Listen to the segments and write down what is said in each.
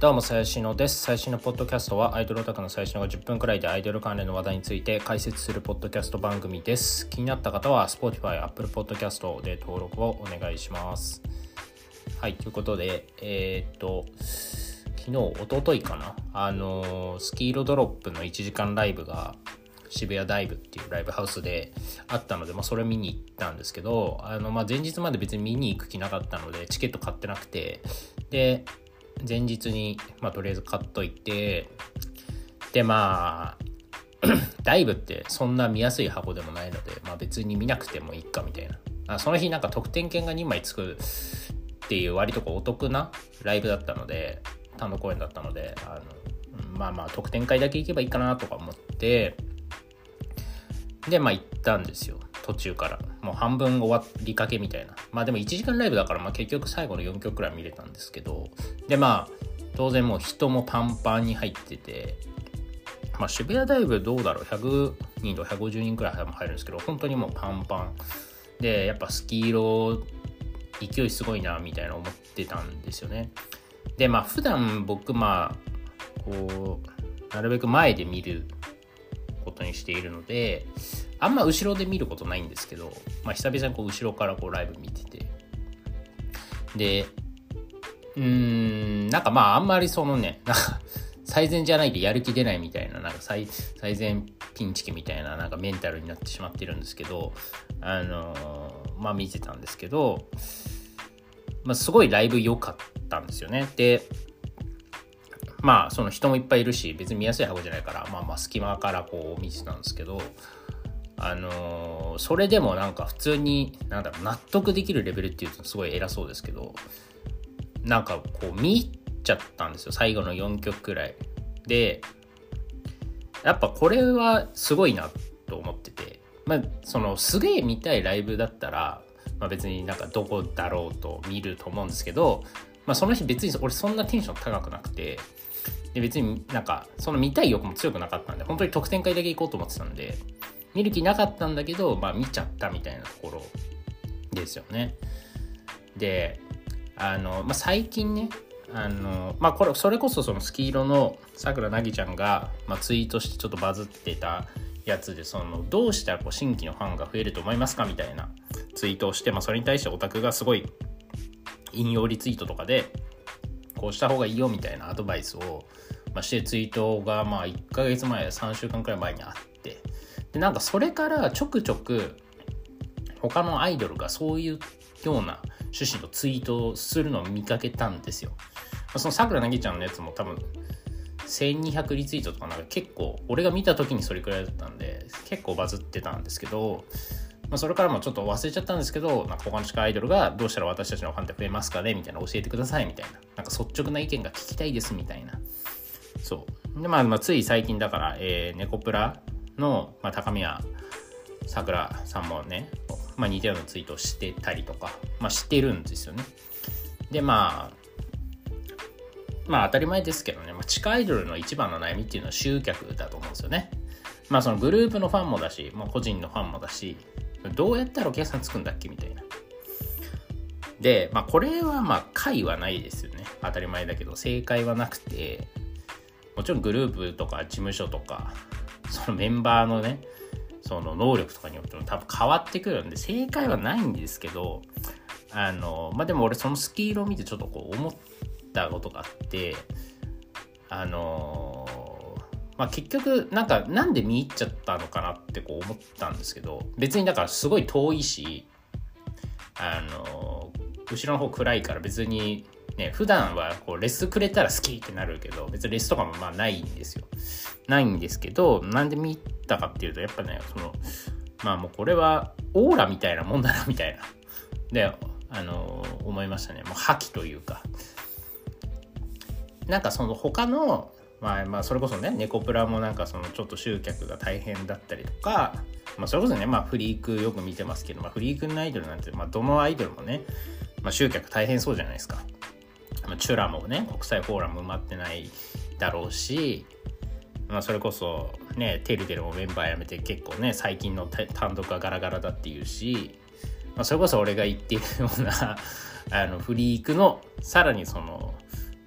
どうも、最新のです。最新のポッドキャストは、アイドルオタクの最新の10分くらいでアイドル関連の話題について解説するポッドキャスト番組です。気になった方は、Spotify、Apple Podcast で登録をお願いします。はい、ということで、えー、っと、昨日、おとといかな、あの、スキーロドロップの1時間ライブが、渋谷ダイブっていうライブハウスであったので、まあ、それ見に行ったんですけどあの、まあ、前日まで別に見に行く気なかったのでチケット買ってなくてで前日に、まあ、とりあえず買っといてでまあ ダイブってそんな見やすい箱でもないので、まあ、別に見なくてもいいかみたいな。あその日なんか特典券が2枚つくっていう割とこうお得なライブだったので単独公演だったのであのまあまあ特典会だけ行けばいいかなとか思ってでまあ行ったんですよ。途中から。もう半分終わりかけみたいな。まあでも1時間ライブだから、まあ、結局最後の4曲くらい見れたんですけど。でまあ当然もう人もパンパンに入ってて。まあ渋谷ダイブどうだろう。100人と150人くらい入るんですけど本当にもうパンパン。でやっぱスキーロ勢いすごいなみたいな思ってたんですよね。でまあ普段僕まあこうなるべく前で見ることにしているのであんま後ろで見ることないんですけど、まあ、久々にこう後ろからこうライブ見てて。でうんなんかまああんまりそのねなんか最善じゃないとやる気出ないみたいななんか最最善ピンチキみたいななんかメンタルになってしまってるんですけどあのー、まあ見てたんですけど、まあ、すごいライブ良かったんですよね。でまあその人もいっぱいいるし別に見やすい箱じゃないからまあまあ隙間からこう見てたんですけどあのー、それでもなんか普通になんだろう納得できるレベルっていうとすごい偉そうですけどなんかこう見入っちゃったんですよ最後の4曲くらい。でやっぱこれはすごいなと思っててまあそのすげえ見たいライブだったら、まあ、別になんかどこだろうと見ると思うんですけど、まあ、その日別に俺そんなテンション高くなくてで別になんかその見たい欲も強くなかったんで本当に特典会だけ行こうと思ってたんで見る気なかったんだけど、まあ見ちゃったみたいなところですよね。で、あの、まあ最近ね、あの、まあこれ、それこそそのスキー色のさくらなぎちゃんが、まあ、ツイートしてちょっとバズってたやつで、その、どうしたらこう新規のファンが増えると思いますかみたいなツイートをして、まあそれに対してオタクがすごい引用リツイートとかで、こうした方がいいよみたいなアドバイスを、まあ、してツイートがまあ1ヶ月前3週間くらい前にあってでなんかそれからちょくちょく他のアイドルがそういうような趣旨のツイートをするのを見かけたんですよ。そのさくらなぎちゃんのやつも多分1200リツイートとかなんか結構俺が見た時にそれくらいだったんで結構バズってたんですけど、まあ、それからもちょっと忘れちゃったんですけどなんか他の地下アイドルがどうしたら私たちのファンって増えますかねみたいな教えてくださいみたいな。なんか率直な意見が聞きたいですみたいな。そう。でまあ、まあ、つい最近だから、えー、ネコプラの、まあ、高宮さくらさんもね、まあ、似たようなツイートをしてたりとか、まあ、してるんですよね。で、まあ、まあ当たり前ですけどね、まあ、地下アイドルの一番の悩みっていうのは集客だと思うんですよね。まあそのグループのファンもだし、まあ、個人のファンもだし、どうやったらお客さんつくんだっけみたいな。で、まあこれはまあ解はないですよね。当たり前だけど、正解はなくて、もちろんグループとか事務所とか、そのメンバーのねその能力とかによっても多分変わってくるんで正解はないんですけどあのまあでも俺そのスキールを見てちょっとこう思ったことがあってあのまあ結局なんかなんで見入っちゃったのかなってこう思ったんですけど別にだからすごい遠いしあの後ろの方暗いから別にね、普段はこうレスくれたら好きってなるけど、別にレスとかもまあないんですよ。ないんですけど、なんで見たかっていうと、やっぱね、その、まあもうこれはオーラみたいなもんだな、みたいな。で、あの、思いましたね。もう覇気というか。なんかその他の、まあまあそれこそね、ネコプラもなんかそのちょっと集客が大変だったりとか、まあそれこそね、まあフリークよく見てますけど、まあフリークのアイドルなんて、まあどのアイドルもね、まあ集客大変そうじゃないですか。まあ、チュラもね国際フォーラム埋まってないだろうし、まあ、それこそねテルテルもメンバー辞めて結構ね最近の単独がガラガラだっていうし、まあ、それこそ俺が言ってるような あのフリークのさらにその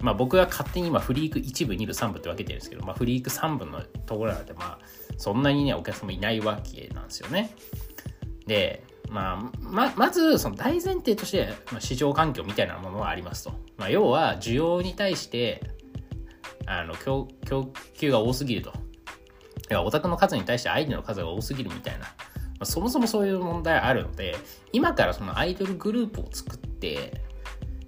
まあ僕が勝手に今フリーク1部2部3部って分けてるんですけど、まあ、フリーク3部のところなんてまあそんなにねお客様いないわけなんですよね。で、まあ、ままずその大前提として、まあ、市場環境みたいなものはありますと。まあ、要は需要に対してあの供給が多すぎると。オタクの数に対してアイドルの数が多すぎるみたいな。まあ、そもそもそういう問題あるので、今からそのアイドルグループを作って、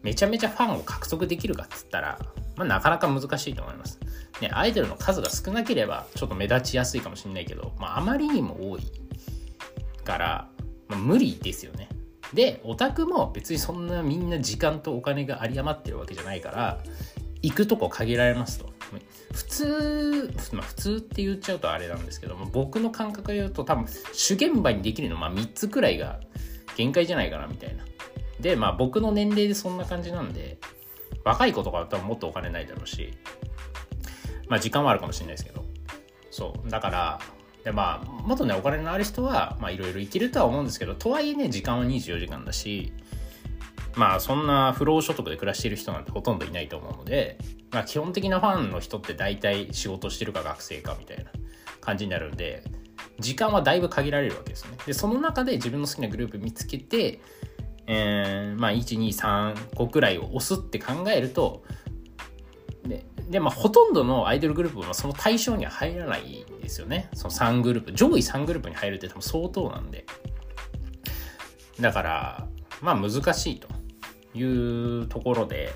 めちゃめちゃファンを獲得できるかっつったら、まあ、なかなか難しいと思います。ね、アイドルの数が少なければちょっと目立ちやすいかもしれないけど、まあ、あまりにも多いから、まあ、無理ですよね。で、オタクも別にそんなみんな時間とお金が有り余ってるわけじゃないから、行くとこ限られますと。普通、まあ、普通って言っちゃうとあれなんですけども、僕の感覚で言うと多分主現場にできるのまあ3つくらいが限界じゃないかなみたいな。で、まあ僕の年齢でそんな感じなんで、若い子とかだったらもっとお金ないだろうし、まあ時間はあるかもしれないですけど、そう。だから、でまあ、もっとね、お金のある人は、いろいろいけるとは思うんですけど、とはいえね、時間は24時間だし、まあそんな不労所得で暮らしている人なんてほとんどいないと思うので、まあ基本的なファンの人って大体仕事してるか学生かみたいな感じになるんで、時間はだいぶ限られるわけですね。で、その中で自分の好きなグループ見つけて、えー、ま、1、2、3個くらいを押すって考えると、で、まあ、ほとんどのアイドルグループはその対象には入らないんですよね。その3グループ、上位3グループに入るって多分相当なんで。だから、まあ難しいというところで、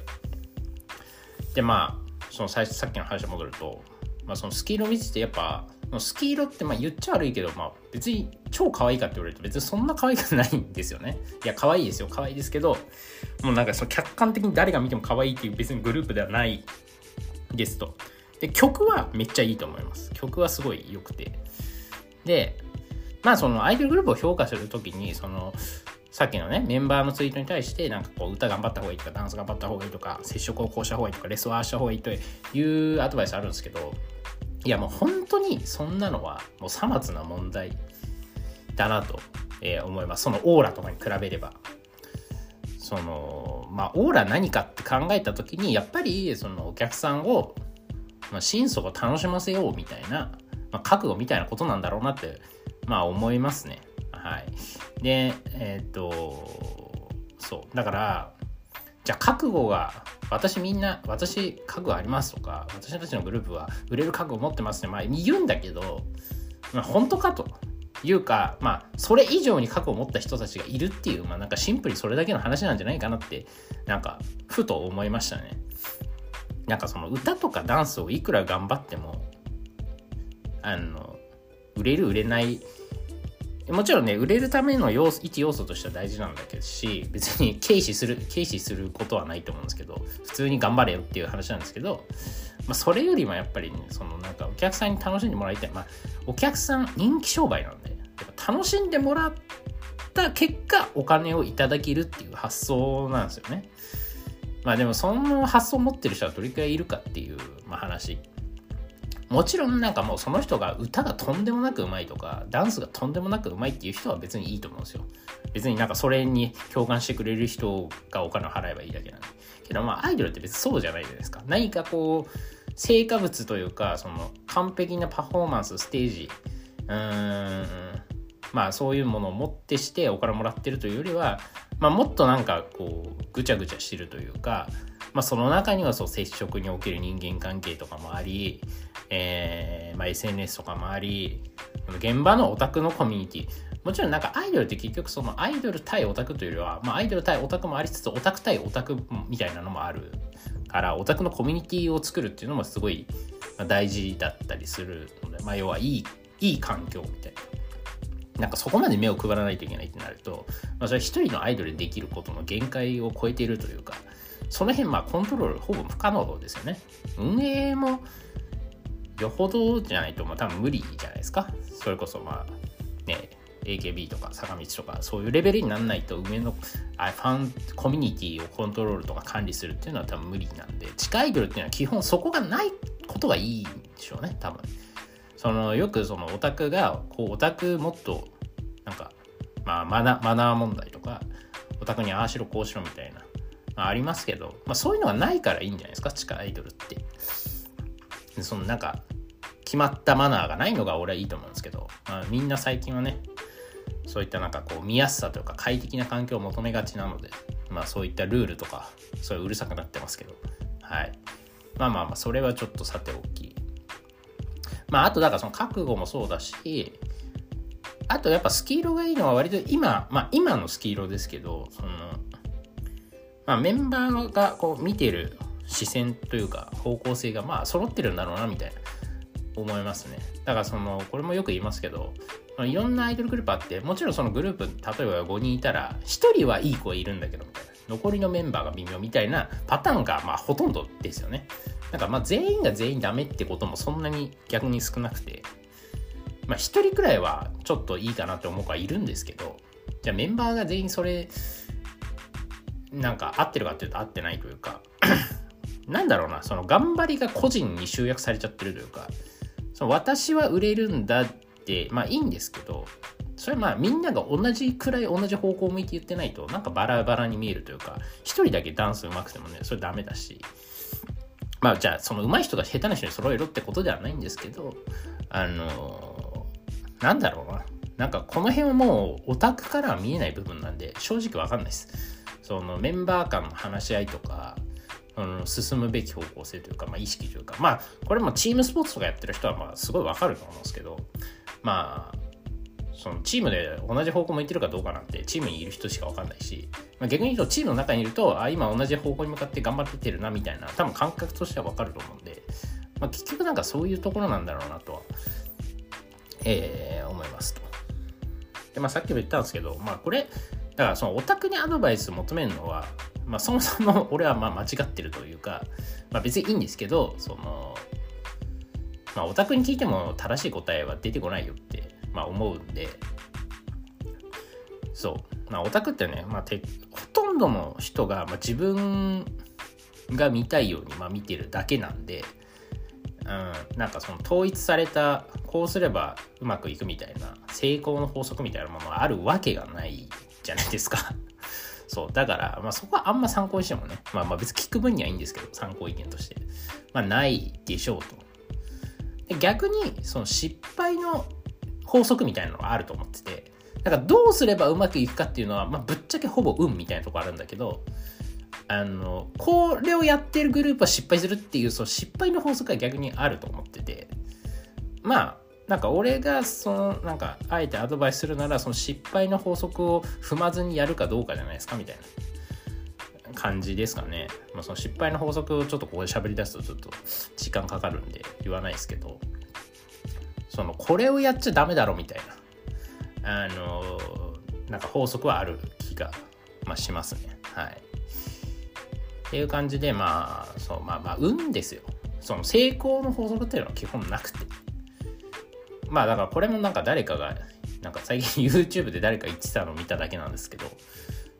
で、まあ、その最初さっきの話に戻ると、まあ、そのスキールを見ててやっぱスキー色ってまあ言っちゃ悪いけど、まあ、別に超可愛いかって言われると別にそんな可愛くないんですよね。いや、可愛いですよ。可愛いですけど、もうなんかその客観的に誰が見ても可愛いっていう別にグループではないですと。で、曲はめっちゃいいと思います。曲はすごい良くて。で、まあそのアイドルグループを評価するときに、その、さっきのね、メンバーのツイートに対して、なんかこう、歌頑張った方がいいとか、ダンス頑張った方がいいとか、接触をこうした方がいいとか、レスをああした方がいいというアドバイスあるんですけど、いやもう本当にそんなのはもうさまつな問題だなと、思いますそのオーラとかに比べればそのまあオーラ何かって考えた時にやっぱりそのお客さんを、まあ、心底楽しませようみたいな、まあ、覚悟みたいなことなんだろうなってまあ思いますね。はい。でえっ、とそう。だからじゃあ覚悟が私みんな私覚悟ありますとか私たちのグループは売れる覚悟を持ってますってまあ言うんだけど、まあ、本当かと。いうかまあそれ以上に覚悟を持った人たちがいるっていうまあなんかシンプルにそれだけの話なんじゃないかなってなんかふと思いましたね。なんかその歌とかダンスをいくら頑張ってもあの売れる売れないもちろんね、売れるための要素、一要素としては大事なんだけどし、別に軽視する、軽視することはないと思うんですけど、普通に頑張れよっていう話なんですけど、まあ、それよりもやっぱりね、そのなんかお客さんに楽しんでもらいたい。まあ、お客さん、人気商売なんで、楽しんでもらった結果、お金をいただけるっていう発想なんですよね。まあでも、その発想を持ってる人はどれくらいいるかっていう、まあ、話もちろんなんかもうその人が歌がとんでもなくうまいとか、ダンスがとんでもなくうまいっていう人は別にいいと思うんですよ。別になんかそれに共感してくれる人がお金を払えばいいだけなんで。けどまあアイドルって別にそうじゃないじゃないですか。何かこう、成果物というか、その完璧なパフォーマンス、ステージ、うーん、まあそういうものをもってしてお金もらってるというよりは、まあもっとなんかこう、ぐちゃぐちゃしてるというか、まあその中にはそう接触における人間関係とかもあり、えーまあ、SNS とかもあり現場のオタクのコミュニティ。もちろんなんかアイドルって結局そのアイドル対オタクというよりは、まあ、アイドル対オタクもありつつオタク対オタクみたいなのもある。からオタクのコミュニティを作るっていうのもすごい大事だったりするので、まあ、要はいいいい環境みたいな。なんかそこまで目を配らないといけないってなると、まあ、それは一人のアイドルでできることの限界を超えているというか、その辺まあコントロールほぼ不可能ですよね。運営もよほどじゃないと、まあ、多分無理じゃないですか。それこそ、まあ、ね、AKB とか坂道とかそういうレベルにならないと上のあファンコミュニティをコントロールとか管理するっていうのは多分無理なんで地下アイドルっていうのは基本そこがないことがいいんでしょうね多分。そのよくそのオタクがこうオタクもっとなんか、まあ、マナマナー問題とかオタクにああしろこうしろみたいなまあ、ありますけど、まあ、そういうのがないからいいんじゃないですか地下アイドルって。そのなんか決まったマナーがないのが俺はいいと思うんですけど、まあ、みんな最近はねそういったなんかこう見やすさというか快適な環境を求めがちなのでまあそういったルールとかそういううるさくなってますけど。はい。まあまあまあそれはちょっとさておき。まああとだからその覚悟もそうだしあとやっぱスキーロがいいのは割と今まあ今のスキーロですけどそのまあメンバーがこう見てる視線というか方向性がまあ揃ってるんだろうなみたいな思いますね。だからそのこれもよく言いますけどいろんなアイドルグループあってもちろんそのグループ例えば5人いたら1人はいい子いるんだけどみたいな。残りのメンバーが微妙みたいなパターンがまあほとんどですよね。なんかまあ全員が全員ダメってこともそんなに逆に少なくて。まあ1人くらいはちょっといいかなって思う子はいるんですけどじゃあメンバーが全員それなんか合ってるかっていうと合ってないというか なんだろうなその頑張りが個人に集約されちゃってるというかその私は売れるんだってまあいいんですけどそれはまあみんなが同じくらい同じ方向を向いて言ってないとなんかバラバラに見えるというか一人だけダンス上手くてもねそれダメだしまあじゃあその上手い人が下手な人に揃えろってことではないんですけどあのー、なんだろうな。なんかこの辺はもうオタクからは見えない部分なんで正直わかんないです。そのメンバー間の話し合いとかうん、進むべき方向性というか、まあ、意識というかまあこれもチームスポーツとかやってる人はまあすごいわかると思うんですけどまあそのチームで同じ方向向いてるかどうかなんてチームにいる人しか分かんないし、まあ、逆に言うとチームの中にいるとあ今同じ方向に向かって頑張っててるなみたいな多分感覚としては分かると思うんで、まあ、結局なんかそういうところなんだろうなとは、えー、思いますと。でまあ、さっきも言ったんですけど、まあ、これだからそのオタクにアドバイス求めるのはまあ、そもそも俺はまあ間違ってるというか、まあ、別にいいんですけどそのまあオタクに聞いても正しい答えは出てこないよって、まあ、思うんでそうまあオタクってね、まあ、てほとんどの人が、まあ、自分が見たいように、まあ、見てるだけなんで、うん、なんかその統一されたこうすればうまくいくみたいな成功の法則みたいなものがあるわけがないじゃないですか そう。だから、まあそこはあんま参考にしてもね、まあまあ別に聞く分にはいいんですけど、参考意見として。まあないでしょうと。逆に、その失敗の法則みたいなのがあると思ってて、だからどうすればうまくいくかっていうのは、まあぶっちゃけほぼ運みたいなとこあるんだけど、あの、これをやってるグループは失敗するっていう、その失敗の法則は逆にあると思ってて、まあ、なんか俺がそのなんかあえてアドバイスするならその失敗の法則を踏まずにやるかどうかじゃないですかみたいな。感じですかね。まあ、その失敗の法則をちょっとここで喋り出すとちょっと時間かかるんで言わないですけどそのこれをやっちゃダメだろみたいなあのなんか法則はある気が、まあ、しますね。はい。っていう感じでまあそうまあまあ運ですよ。その成功の法則っていうのは基本なくて。まあだからこれもなんか誰かが、なんか最近 YouTube で誰か言ってたのを見ただけなんですけど、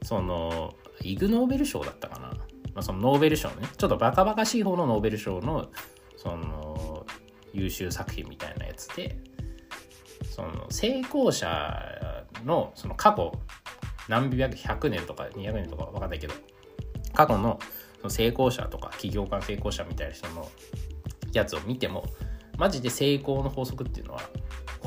その、イグ・ノーベル賞だったかな。まあ、そのノーベル賞ね、ちょっとバカバカしい方のノーベル賞の、その、優秀作品みたいなやつで、その、成功者の、その過去、何百、100年とか200年とかわかんないけど、過去の成功者とか起業家成功者みたいな人のやつを見ても、マジで成功の法則っていうのは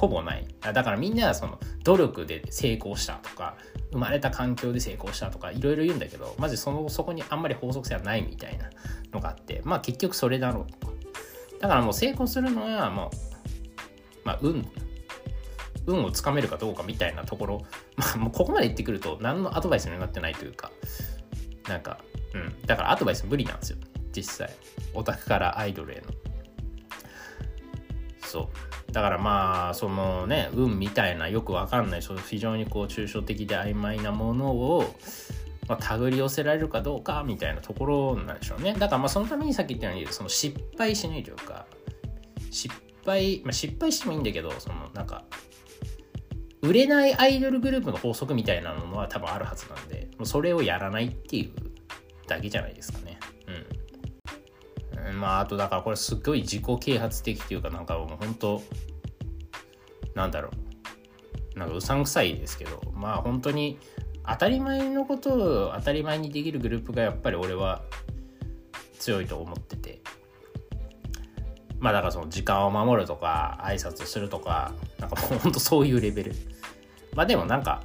ほぼない。だからみんなはその努力で成功したとか、生まれた環境で成功したとかいろいろ言うんだけど、マジそのそこにあんまり法則性はないみたいなのがあって、まあ結局それだろうと。だからもう成功するのはもう、まあ運、運をつかめるかどうかみたいなところ、まあもうここまで言ってくると何のアドバイスにもなってないというか、なんか、うん、だからアドバイス無理なんですよ、実際。オタクからアイドルへの。そうだからまあそのね運みたいなよくわかんない非常にこう抽象的で曖昧なものを、まあ、手繰り寄せられるかどうかみたいなところなんでしょうね。だからまあそのためにさっき言ったようにその失敗しないというか失敗、まあ、失敗してもいいんだけどそのなんか売れないアイドルグループの法則みたいなものは多分あるはずなんでそれをやらないっていうだけじゃないですかね。まああとだからこれすっごい自己啓発的っていうかなんかもう本当なんだろう。なんかうさんくさいですけどまあ本当に当たり前のことを当たり前にできるグループがやっぱり俺は強いと思ってて。まあだからその時間を守るとか挨拶するとかなんかもうほんとそういうレベル。まあでもなんか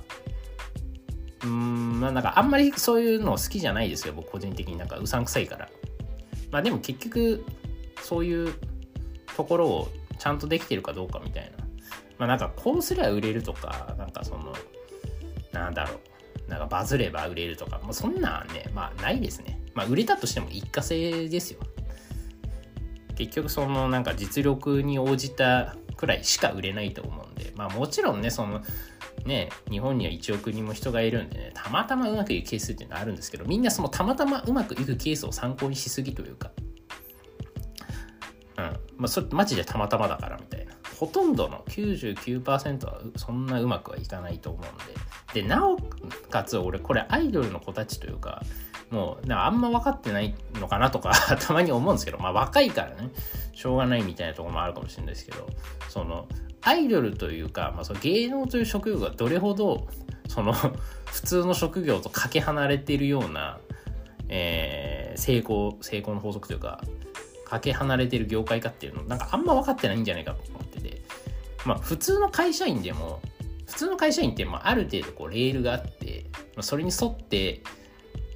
うーんまあなんかあんまりそういうの好きじゃないですよ僕個人的に。なんかうさんくさいから。まあでも結局そういうところをちゃんとできてるかどうかみたいな。まあなんかこうすりゃ売れるとかなんかそのなんだろう。なんかバズれば売れるとか。もうそんなんねまあないですね。まあ売れたとしても一過性ですよ。結局そのなんか実力に応じたくらいしか売れないと思うんで。まあもちろんねそのね日本には1億人も人がいるんでねたまたまうまくいくケースっていうのはあるんですけどみんなそのたまたまうまくいくケースを参考にしすぎというか。うん。まあそれマジでたまたまだからみたいな。ほとんどの99%はそんなうまくはいかないと思うんで。でなおかつ俺これアイドルの子たちというかもうあんま分かってないのかなとか たまに思うんですけどまあ若いからねしょうがないみたいなとこもあるかもしれないですけどそのアイドルというか、まあ、その芸能という職業がどれほどその 普通の職業とかけ離れているような、えー、成功成功の法則というかかけ離れている業界かっていうのなんかあんま分かってないんじゃないかと思っててまあ普通の会社員でも普通の会社員ってまあある程度こうレールがあってまそれに沿って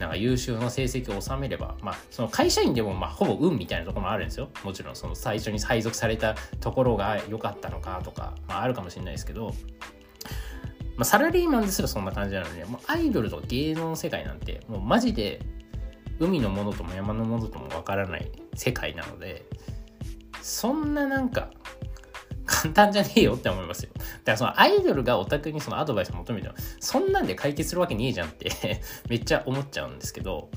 なんか優秀な成績を収めれば、まあ、その会社員でもまあほぼ運みたいなところもあるんですよ。もちろんその最初に配属されたところが良かったのかとか、まあ、あるかもしれないですけど、まあ、サラリーマンですらそんな感じなので、もうアイドルと芸能の世界なんて、もうマジで海のものとも山のものともわからない世界なので、そんななんか簡単じゃねえよって思いますよ。だからそのアイドルがオタクにそのアドバイスを求めても、そんなんで解決するわけねえじゃんって めっちゃ思っちゃうんですけど、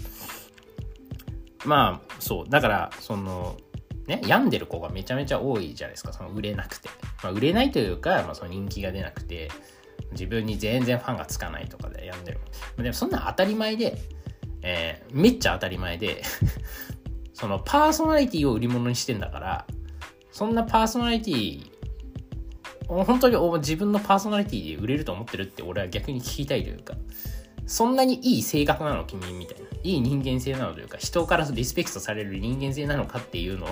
まあそう、だからその、ね、病んでる子がめちゃめちゃ多いじゃないですか、その売れなくて。まあ、売れないというか、まあ、その人気が出なくて、自分に全然ファンがつかないとかで病んでる。でもそんな当たり前で、えー、めっちゃ当たり前で そのパーソナリティを売り物にしてんだから、そんなパーソナリティ本当に自分のパーソナリティで売れると思ってるって俺は逆に聞きたいというか、そんなにいい性格なの君みたいな。いい人間性なのというか、人からリスペクトされる人間性なのかっていうのを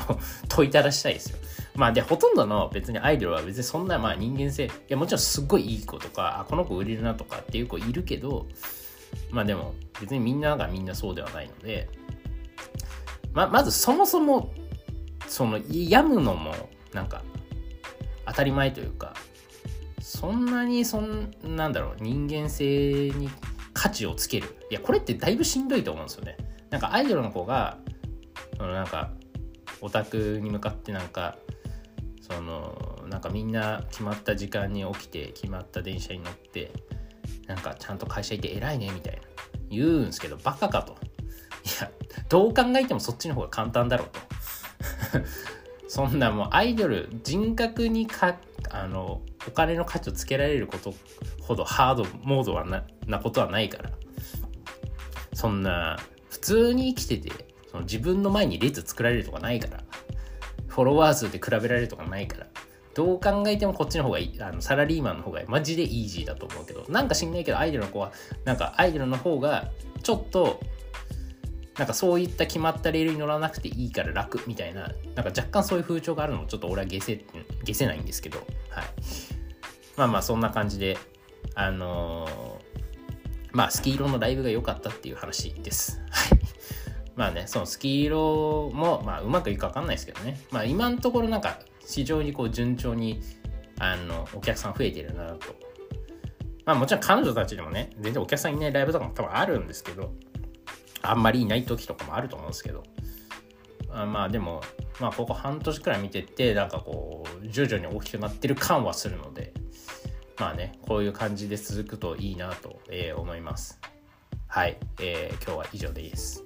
問いただしたいですよ。まあで、ほとんどの別にアイドルは別にそんなまあ人間性、いやもちろんすっごいいい子とか、あ、この子売れるなとかっていう子いるけど、まあでも別にみんながみんなそうではないので、ま、まずそもそも、その、病むのも、なんか、当たり前というかそんなにそんなんだろう人間性に価値をつける。いやこれってだいぶしんどいと思うんですよね。なんかアイドルの子がそのなんかオタクに向かってなんかそのなんかみんな決まった時間に起きて決まった電車に乗ってなんかちゃんと会社行って偉いねみたいな言うんすけどバカかと。いやどう考えてもそっちの方が簡単だろうと。そんなもうアイドル人格にかあのお金の価値をつけられることほどハードモードはななことはないから。そんな普通に生きててその自分の前に列作られるとかないから。フォロワー数で比べられるとかないから。どう考えてもこっちの方がいい。あのサラリーマンの方がマジでイージーだと思うけど。なんか知んないけどアイドルの子はなんかアイドルの方がちょっとなんかそういった決まったレールに乗らなくていいから楽みたいな、なんか若干そういう風潮があるのもちょっと俺は下せ、下せないんですけど、はい。まあまあそんな感じで、あのー、まあスキーロのライブが良かったっていう話です。はい。まあね、そのスキーロも、まあうまくいくかわかんないですけどね。まあ今のところなんか非常にこう順調に、あの、お客さん増えてるなと。まあもちろん彼女たちでもね、全然お客さんいないライブとかも多分あるんですけど、あんまりいない時とかもあると思うんですけど、あまあでも、まあここ半年くらい見てて、なんかこう、徐々に大きくなってる感はするので、まあね、こういう感じで続くといいなと、えー、思います。はい、えー、今日は以上です。